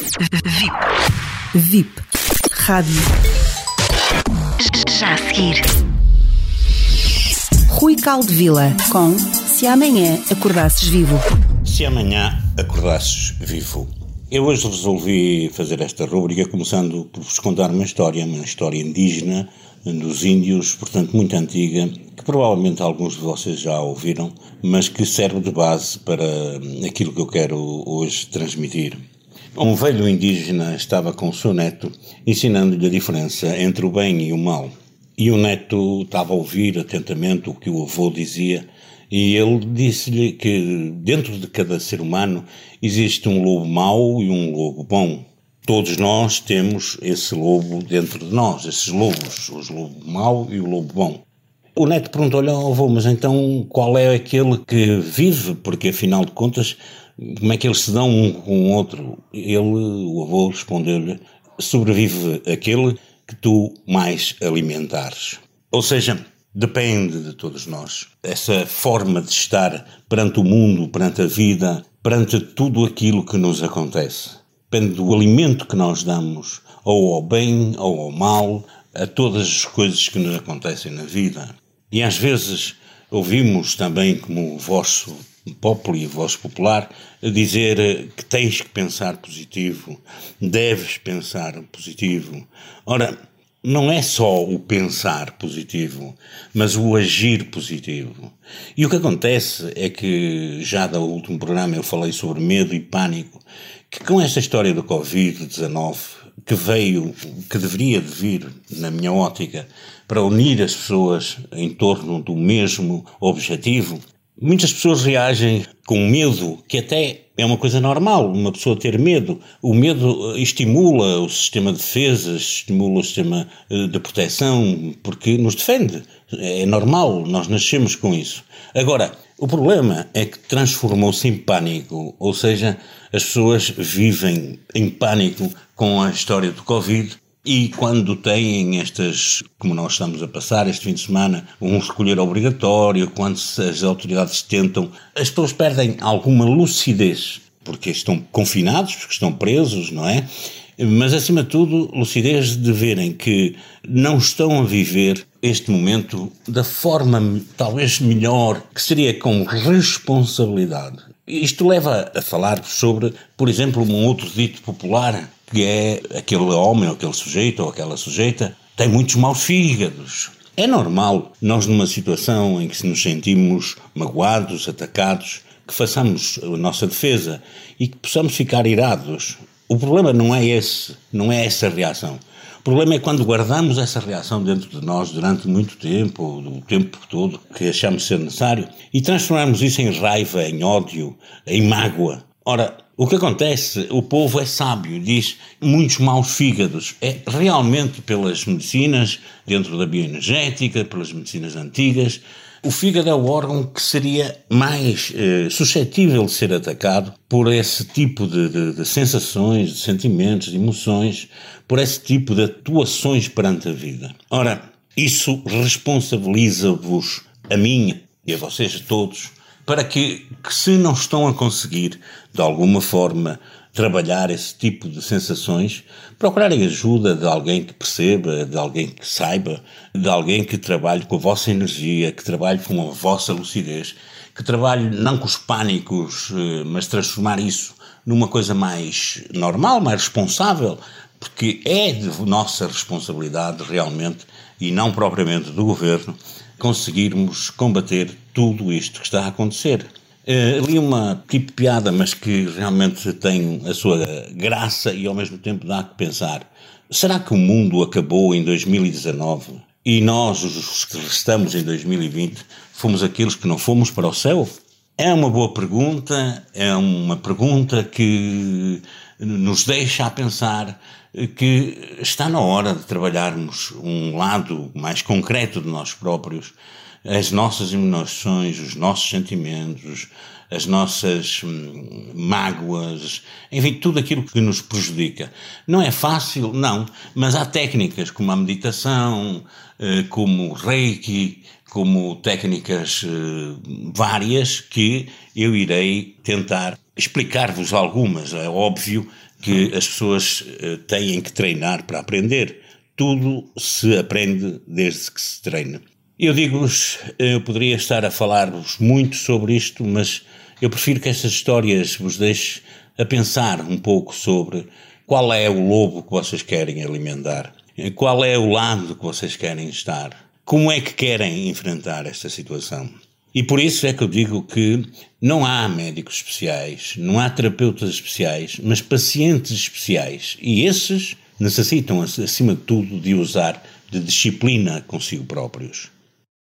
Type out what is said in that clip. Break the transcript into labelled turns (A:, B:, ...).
A: VIP. VIP. Rádio.
B: Já a seguir.
A: Rui Caldevila com Se Amanhã Acordasses Vivo.
C: Se amanhã acordasses vivo. Eu hoje resolvi fazer esta rubrica começando por vos contar uma história, uma história indígena dos índios, portanto muito antiga, que provavelmente alguns de vocês já ouviram, mas que serve de base para aquilo que eu quero hoje transmitir. Um velho indígena estava com o seu neto ensinando-lhe a diferença entre o bem e o mal. E o neto estava a ouvir atentamente o que o avô dizia e ele disse-lhe que dentro de cada ser humano existe um lobo mau e um lobo bom. Todos nós temos esse lobo dentro de nós, esses lobos, o lobo mau e o lobo bom. O neto perguntou-lhe ao avô, mas então qual é aquele que vive? Porque afinal de contas, como é que eles se dão um com o outro? Ele, o avô, respondeu-lhe: sobrevive aquele que tu mais alimentares. Ou seja, depende de todos nós. Essa forma de estar perante o mundo, perante a vida, perante tudo aquilo que nos acontece. Depende do alimento que nós damos, ou ao bem ou ao mal, a todas as coisas que nos acontecem na vida. E às vezes ouvimos também, como o vosso popular e voz popular, dizer que tens que pensar positivo, deves pensar positivo. Ora, não é só o pensar positivo, mas o agir positivo. E o que acontece é que, já do último programa, eu falei sobre medo e pânico, que com esta história do Covid-19, que veio, que deveria de vir, na minha ótica, para unir as pessoas em torno do mesmo objetivo, muitas pessoas reagem com medo, que até é uma coisa normal, uma pessoa ter medo. O medo eh, estimula o sistema de defesas, estimula o sistema eh, de proteção, porque nos defende. É normal, nós nascemos com isso. Agora, o problema é que transformou-se em pânico, ou seja, as pessoas vivem em pânico com a história do Covid e quando têm estas, como nós estamos a passar este fim de semana, um recolher obrigatório, quando as autoridades tentam, as pessoas perdem alguma lucidez, porque estão confinados, porque estão presos, não é? Mas, acima de tudo, lucidez de verem que não estão a viver este momento da forma talvez melhor, que seria com responsabilidade. Isto leva a falar sobre, por exemplo, um outro dito popular que é aquele homem ou aquele sujeito ou aquela sujeita tem muitos maus fígados. É normal nós, numa situação em que nos sentimos magoados, atacados, que façamos a nossa defesa e que possamos ficar irados. O problema não é esse, não é essa reação. O problema é quando guardamos essa reação dentro de nós durante muito tempo, o tempo todo que achamos ser necessário, e transformamos isso em raiva, em ódio, em mágoa. Ora, o que acontece, o povo é sábio, diz muitos maus fígados. É realmente pelas medicinas, dentro da bioenergética, pelas medicinas antigas. O fígado é o órgão que seria mais eh, suscetível de ser atacado por esse tipo de, de, de sensações, de sentimentos, de emoções, por esse tipo de atuações perante a vida. Ora, isso responsabiliza-vos, a mim e a vocês todos, para que, que, se não estão a conseguir, de alguma forma, trabalhar esse tipo de sensações, procurarem ajuda de alguém que perceba, de alguém que saiba, de alguém que trabalhe com a vossa energia, que trabalhe com a vossa lucidez, que trabalhe não com os pânicos, eh, mas transformar isso numa coisa mais normal, mais responsável, porque é de nossa responsabilidade realmente e não propriamente do governo conseguirmos combater tudo isto que está a acontecer. Uh, uma tipo piada, mas que realmente tem a sua graça e ao mesmo tempo dá que pensar. Será que o mundo acabou em 2019 e nós, os que restamos em 2020, fomos aqueles que não fomos para o céu? É uma boa pergunta, é uma pergunta que nos deixa a pensar que está na hora de trabalharmos um lado mais concreto de nós próprios, as nossas emoções, os nossos sentimentos, as nossas hum, mágoas, enfim, tudo aquilo que nos prejudica. Não é fácil, não, mas há técnicas como a meditação, eh, como o reiki, como técnicas eh, várias que eu irei tentar explicar-vos algumas. É óbvio que as pessoas uh, têm que treinar para aprender. Tudo se aprende desde que se treina. Eu digo-vos, eu poderia estar a falar-vos muito sobre isto, mas eu prefiro que estas histórias vos deixem a pensar um pouco sobre qual é o lobo que vocês querem alimentar, qual é o lado que vocês querem estar, como é que querem enfrentar esta situação. E por isso é que eu digo que não há médicos especiais, não há terapeutas especiais, mas pacientes especiais. E esses necessitam, acima de tudo, de usar de disciplina consigo próprios.